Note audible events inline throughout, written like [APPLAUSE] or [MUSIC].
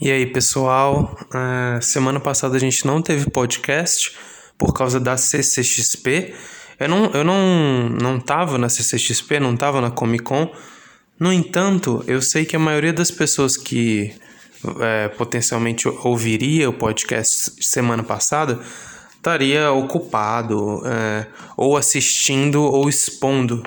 E aí, pessoal? Uh, semana passada a gente não teve podcast por causa da CCXP. Eu não, eu não, não tava na CCXP, não tava na Comic Con. No entanto, eu sei que a maioria das pessoas que é, potencialmente ouviria o podcast semana passada estaria ocupado, é, ou assistindo ou expondo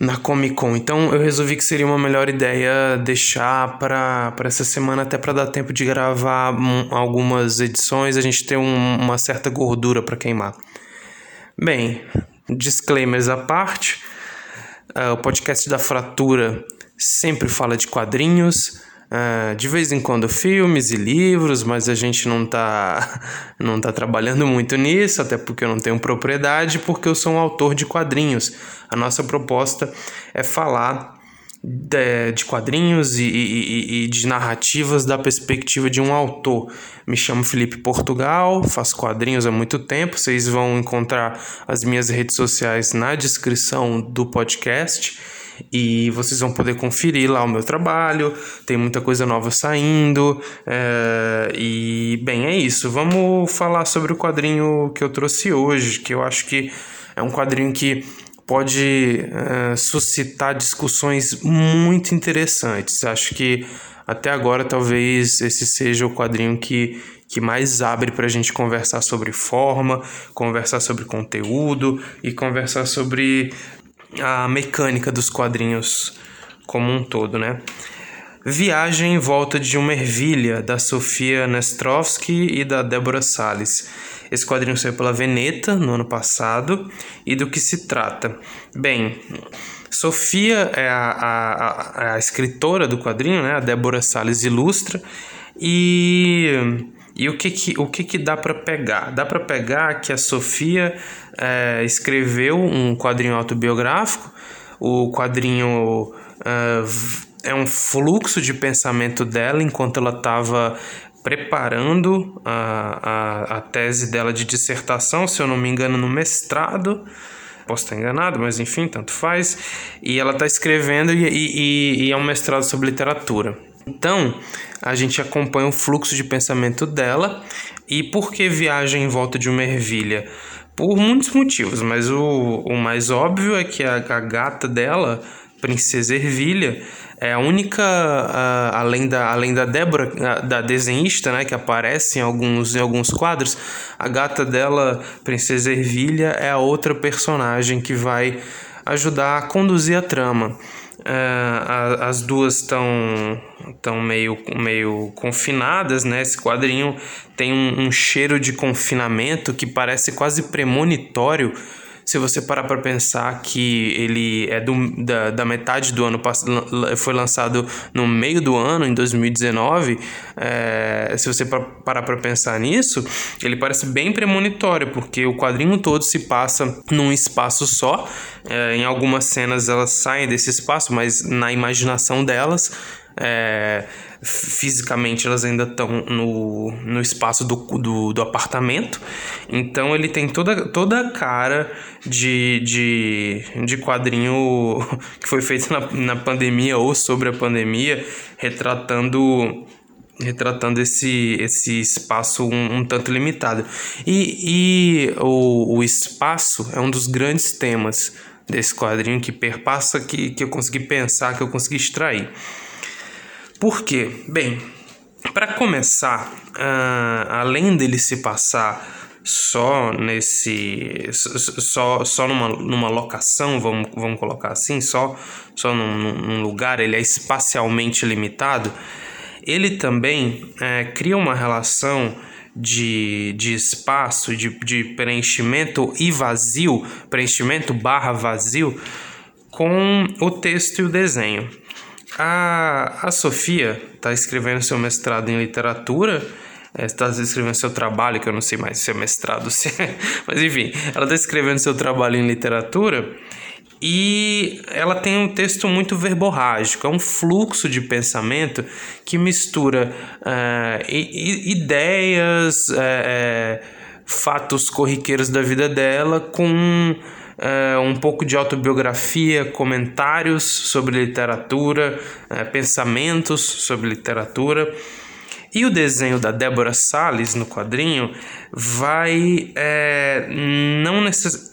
na Comic Con. Então eu resolvi que seria uma melhor ideia deixar para essa semana, até para dar tempo de gravar algumas edições, a gente ter um, uma certa gordura para queimar. Bem, disclaimers à parte, uh, o podcast da Fratura sempre fala de quadrinhos. Uh, de vez em quando filmes e livros, mas a gente não tá, [LAUGHS] não tá trabalhando muito nisso, até porque eu não tenho propriedade, porque eu sou um autor de quadrinhos. A nossa proposta é falar de, de quadrinhos e, e, e, de narrativas da perspectiva de um autor. Me chamo Felipe Portugal, faço quadrinhos há muito tempo. Vocês vão encontrar as minhas redes sociais na descrição do podcast e vocês vão poder conferir lá o meu trabalho. Tem muita coisa nova saindo. É, e, bem, é isso. Vamos falar sobre o quadrinho que eu trouxe hoje, que eu acho que é um quadrinho que pode é, suscitar discussões muito interessantes. Acho que até agora talvez esse seja o quadrinho que, que mais abre para a gente conversar sobre forma, conversar sobre conteúdo e conversar sobre a mecânica dos quadrinhos como um todo, né? Viagem em volta de uma ervilha, da Sofia Nestrovsky e da Débora Salles. Esse quadrinho saiu pela Veneta no ano passado. E do que se trata? Bem, Sofia é a, a, a, escritora do quadrinho, né? A Débora Salles ilustra. E e o que que, o que, que dá para pegar? Dá para pegar que a Sofia é, escreveu um quadrinho autobiográfico, o quadrinho é, é um fluxo de pensamento dela enquanto ela estava preparando a, a, a tese dela de dissertação, se eu não me engano, no mestrado. Posso estar enganado, mas enfim, tanto faz. E ela está escrevendo e, e, e é um mestrado sobre literatura. Então, a gente acompanha o fluxo de pensamento dela e por que viaja em volta de uma ervilha? Por muitos motivos, mas o, o mais óbvio é que a, a gata dela, Princesa Ervilha, é a única, uh, além, da, além da Débora, da desenhista, né, que aparece em alguns, em alguns quadros, a gata dela, Princesa Ervilha, é a outra personagem que vai ajudar a conduzir a trama. Uh, as duas estão tão meio, meio confinadas, né? Esse quadrinho tem um, um cheiro de confinamento que parece quase premonitório se você parar para pensar que ele é do, da, da metade do ano passado, foi lançado no meio do ano, em 2019, é, se você parar para pensar nisso, ele parece bem premonitório, porque o quadrinho todo se passa num espaço só. É, em algumas cenas elas saem desse espaço, mas na imaginação delas é, fisicamente elas ainda estão no, no espaço do, do, do, apartamento. Então ele tem toda, toda a cara de, de, de quadrinho [LAUGHS] que foi feito na, na pandemia ou sobre a pandemia, retratando retratando esse, esse espaço um, um tanto limitado. E, e o, o espaço é um dos grandes temas desse quadrinho que perpassa, que, que eu consegui pensar, que eu consegui extrair. Por quê? Bem, para começar, uh, além dele se passar só nesse só, só numa, numa locação vamos, vamos colocar assim só só num, num lugar ele é espacialmente limitado ele também é, cria uma relação de, de espaço de, de preenchimento e vazio preenchimento barra vazio com o texto e o desenho a, a Sofia está escrevendo seu mestrado em literatura, está é, escrevendo seu trabalho, que eu não sei mais se é mestrado, [LAUGHS] se é, mas enfim, ela está escrevendo seu trabalho em literatura e ela tem um texto muito verborrágico, é um fluxo de pensamento que mistura uh, ideias, uh, fatos corriqueiros da vida dela com um pouco de autobiografia, comentários sobre literatura, é, pensamentos sobre literatura. E o desenho da Débora Salles no quadrinho vai é, não necess...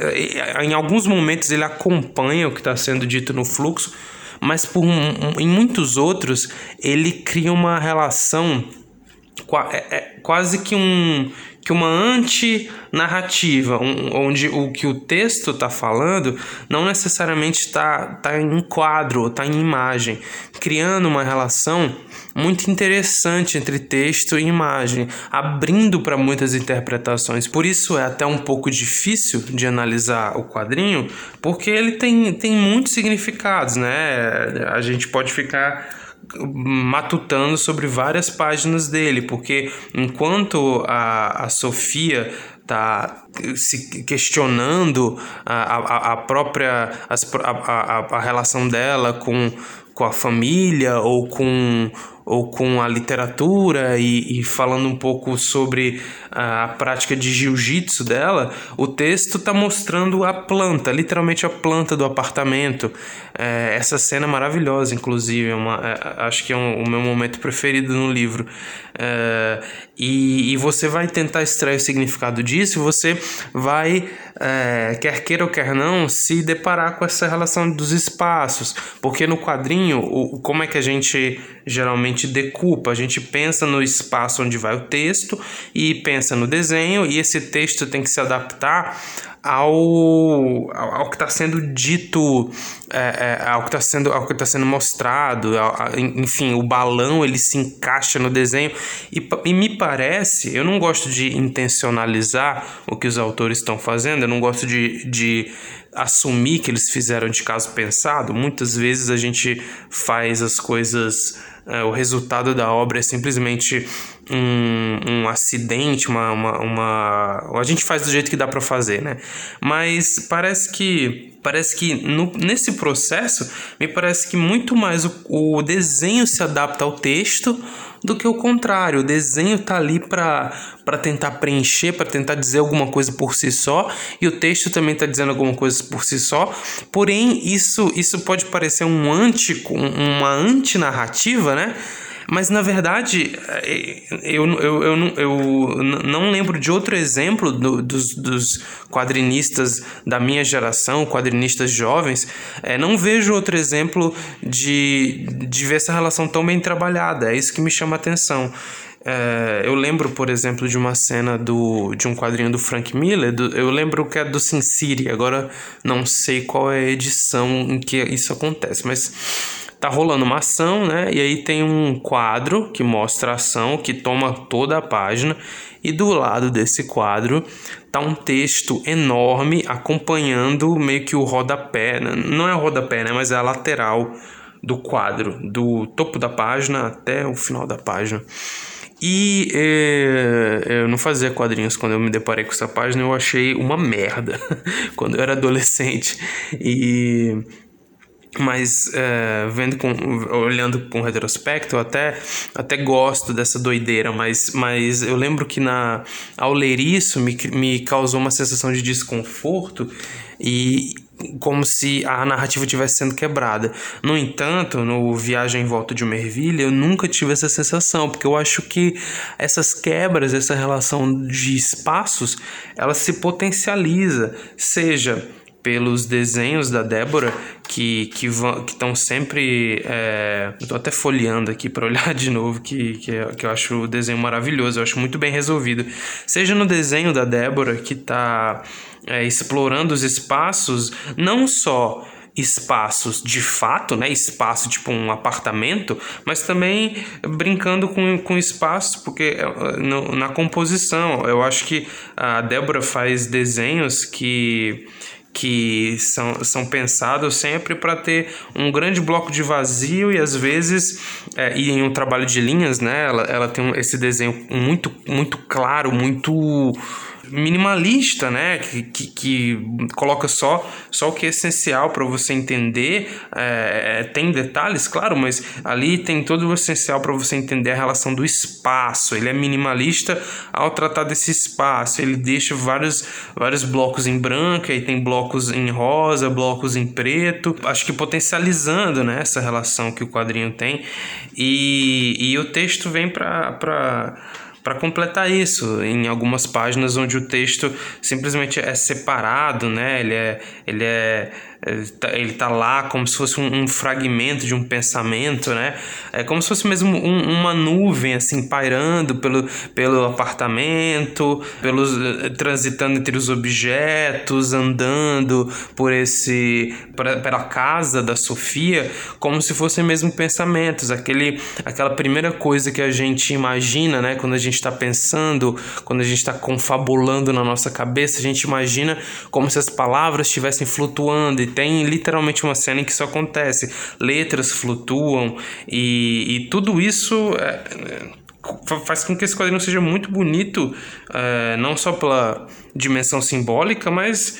Em alguns momentos ele acompanha o que está sendo dito no fluxo, mas por em muitos outros ele cria uma relação é, é quase que um que uma antinarrativa, um, onde o que o texto está falando não necessariamente está tá em quadro, está em imagem, criando uma relação muito interessante entre texto e imagem, abrindo para muitas interpretações. Por isso é até um pouco difícil de analisar o quadrinho, porque ele tem, tem muitos significados, né? A gente pode ficar matutando sobre várias páginas dele, porque enquanto a, a Sofia está se questionando a, a, a própria a, a, a relação dela com, com a família ou com ou com a literatura e, e falando um pouco sobre a, a prática de jiu-jitsu dela, o texto está mostrando a planta, literalmente a planta do apartamento. É, essa cena é maravilhosa, inclusive, é uma, é, acho que é um, o meu momento preferido no livro. É, e, e, você vai tentar extrair o significado disso você vai, é, quer queira ou quer não, se deparar com essa relação dos espaços. Porque no quadrinho, o, como é que a gente geralmente decupa? A gente pensa no espaço onde vai o texto e pensa no desenho, e esse texto tem que se adaptar ao, ao, que está sendo dito, é, é, ao que está sendo, ao que tá sendo mostrado, ao, enfim, o balão ele se encaixa no desenho e, e me parece, eu não gosto de intencionalizar o que os autores estão fazendo, eu não gosto de, de assumir que eles fizeram de caso pensado. Muitas vezes a gente faz as coisas, é, o resultado da obra é simplesmente um, um acidente, uma, uma, uma. A gente faz do jeito que dá para fazer, né? Mas parece que. Parece que no, nesse processo, me parece que muito mais o, o desenho se adapta ao texto do que o contrário. O desenho tá ali para tentar preencher, para tentar dizer alguma coisa por si só, e o texto também está dizendo alguma coisa por si só. Porém, isso, isso pode parecer um anti, uma antinarrativa, né? Mas na verdade, é, eu, eu, eu, eu não lembro de outro exemplo do, dos, dos quadrinistas da minha geração, quadrinistas jovens, é, não vejo outro exemplo de, de ver essa relação tão bem trabalhada. É isso que me chama a atenção. É, eu lembro, por exemplo, de uma cena do, de um quadrinho do Frank Miller. Do, eu lembro que é do Sin City. Agora não sei qual é a edição em que isso acontece, mas tá rolando uma ação, né? E aí tem um quadro que mostra a ação, que toma toda a página, e do lado desse quadro tá um texto enorme acompanhando meio que o rodapé, né? não é o rodapé, né? Mas é a lateral do quadro, do topo da página até o final da página. E é, eu não fazia quadrinhos quando eu me deparei com essa página, eu achei uma merda [LAUGHS] quando eu era adolescente. E mas é, vendo com, olhando com retrospecto, eu até, até gosto dessa doideira, mas, mas eu lembro que na, ao ler isso me, me causou uma sensação de desconforto e como se a narrativa estivesse sendo quebrada. No entanto, no Viagem em Volta de uma Ervilha, eu nunca tive essa sensação, porque eu acho que essas quebras, essa relação de espaços, ela se potencializa, seja pelos desenhos da Débora que que vão que estão sempre é, estou até folheando aqui para olhar [LAUGHS] de novo que, que, que eu acho o desenho maravilhoso eu acho muito bem resolvido seja no desenho da Débora que está é, explorando os espaços não só espaços de fato, né? Espaço tipo um apartamento, mas também brincando com, com espaços, porque é, no, na composição eu acho que a Débora faz desenhos que que são, são pensados sempre para ter um grande bloco de vazio e às vezes é, e em um trabalho de linhas né ela, ela tem esse desenho muito muito claro muito minimalista, né? Que, que, que, coloca só, só o que é essencial para você entender. É, é, tem detalhes, claro, mas ali tem todo o essencial para você entender a relação do espaço. Ele é minimalista ao tratar desse espaço. Ele deixa vários, vários blocos em branco, aí tem blocos em rosa, blocos em preto. Acho que potencializando né, essa relação que o quadrinho tem. E, e o texto vem para para completar isso, em algumas páginas onde o texto simplesmente é separado, né? Ele é, ele é ele tá lá como se fosse um, um, fragmento de um pensamento, né? É como se fosse mesmo um, uma nuvem assim pairando pelo, pelo apartamento, pelos transitando entre os objetos, andando por esse pela casa da Sofia, como se fossem mesmo pensamentos, aquele aquela primeira coisa que a gente imagina, né? Quando a gente está pensando, quando a gente está confabulando na nossa cabeça, a gente imagina como se as palavras estivessem flutuando e tem literalmente uma cena em que isso acontece. Letras flutuam e, e tudo isso é, faz com que esse quadrinho seja muito bonito, é, não só pela dimensão simbólica, mas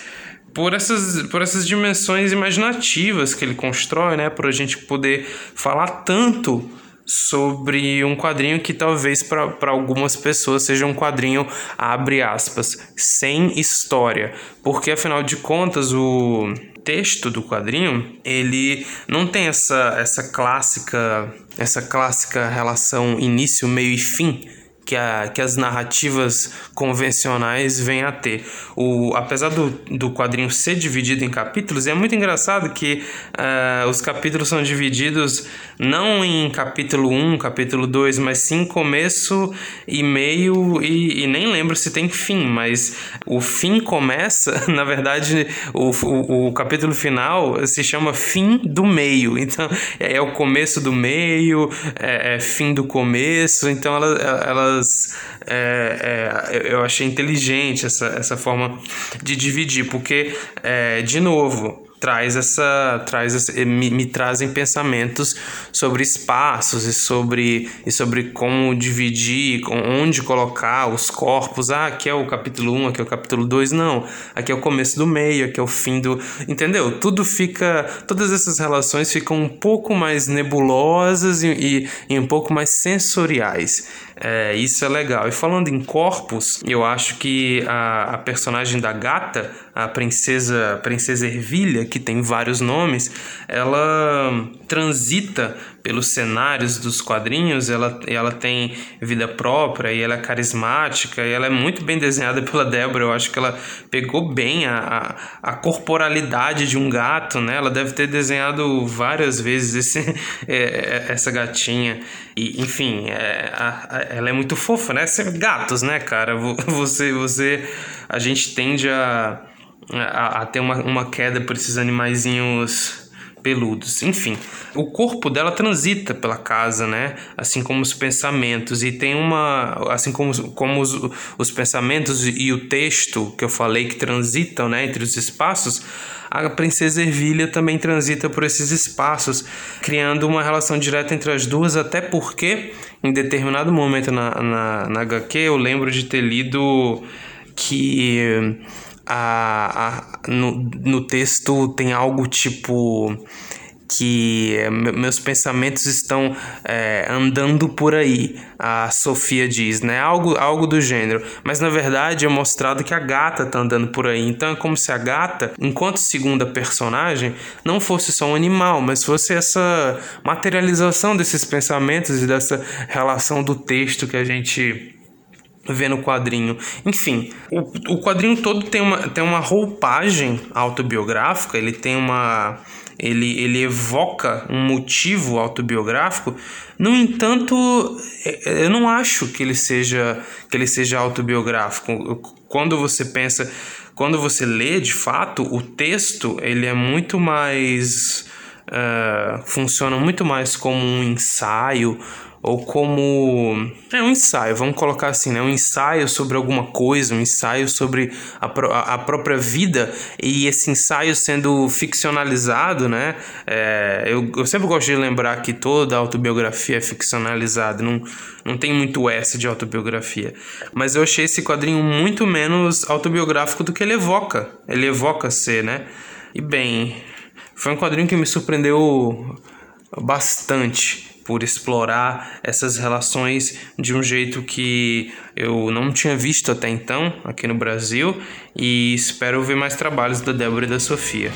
por essas, por essas dimensões imaginativas que ele constrói, né? Por a gente poder falar tanto sobre um quadrinho que talvez para algumas pessoas seja um quadrinho, abre aspas, sem história. Porque afinal de contas, o texto do quadrinho, ele não tem essa, essa clássica essa clássica relação início, meio e fim que, a, que as narrativas convencionais vêm a ter. O, apesar do, do quadrinho ser dividido em capítulos, é muito engraçado que uh, os capítulos são divididos não em capítulo 1, capítulo 2, mas sim começo e meio, e, e nem lembro se tem fim, mas o fim começa, [LAUGHS] na verdade, o, o, o capítulo final se chama fim do meio, então é, é o começo do meio, é, é fim do começo, então ela, ela elas. É, é, eu achei inteligente essa, essa forma de dividir, porque, é, de novo, traz essa traz essa, me, me, trazem pensamentos sobre espaços e sobre e sobre como dividir, onde colocar os corpos. Ah, aqui é o capítulo 1, aqui é o capítulo 2. Não, aqui é o começo do meio, aqui é o fim do, entendeu? Tudo fica todas essas relações ficam um pouco mais nebulosas e, e, e um pouco mais sensoriais. É, isso é legal. E falando em corpos, eu acho que a, a personagem da gata, a princesa, princesa Ervilha, que tem vários nomes, ela transita pelos cenários dos quadrinhos, ela, ela tem vida própria e ela é carismática e ela é muito bem desenhada [LAUGHS] pela Débora. Eu acho que ela pegou bem a, a, a corporalidade de um gato, né? Ela deve ter desenhado várias vezes esse, [LAUGHS] é, é essa gatinha. E, enfim, é, a, ela é muito fofa, né? Gatos, né, cara? [LAUGHS] Você, você, a gente tende a, a, a ter uma, uma queda por esses animaizinhos peludos. Enfim, o corpo dela transita pela casa, né? Assim como os pensamentos e tem uma, assim como, como os, os pensamentos e o texto que eu falei que transitam, né, entre os espaços, a princesa Ervilha também transita por esses espaços, criando uma relação direta entre as duas, até porque em determinado momento na, na, na HQ eu lembro de ter lido que a, a, no, no texto tem algo tipo que meus pensamentos estão é, andando por aí, a Sofia diz, né? Algo, algo do gênero. Mas na verdade é mostrado que a gata está andando por aí. Então é como se a gata, enquanto segunda personagem, não fosse só um animal, mas fosse essa materialização desses pensamentos e dessa relação do texto que a gente vê no quadrinho. Enfim, o, o quadrinho todo tem uma, tem uma roupagem autobiográfica, ele tem uma. Ele, ele evoca um motivo autobiográfico. No entanto, é, eu não acho que ele seja que ele seja autobiográfico. Quando você pensa, quando você lê de fato o texto, ele é muito mais uh, funciona muito mais como um ensaio ou como é um ensaio, vamos colocar assim, né? Um ensaio sobre alguma coisa, um ensaio sobre a, a própria vida e esse ensaio sendo ficcionalizado, né? É, eu, eu sempre gosto de lembrar que toda autobiografia é ficcionalizada, não, não tem muito S de autobiografia. Mas eu achei esse quadrinho muito menos autobiográfico do que ele evoca. Ele evoca ser, né? E bem, foi um quadrinho que me surpreendeu bastante por explorar essas relações de um jeito que eu não tinha visto até então aqui no Brasil e espero ver mais trabalhos da Débora e da Sofia.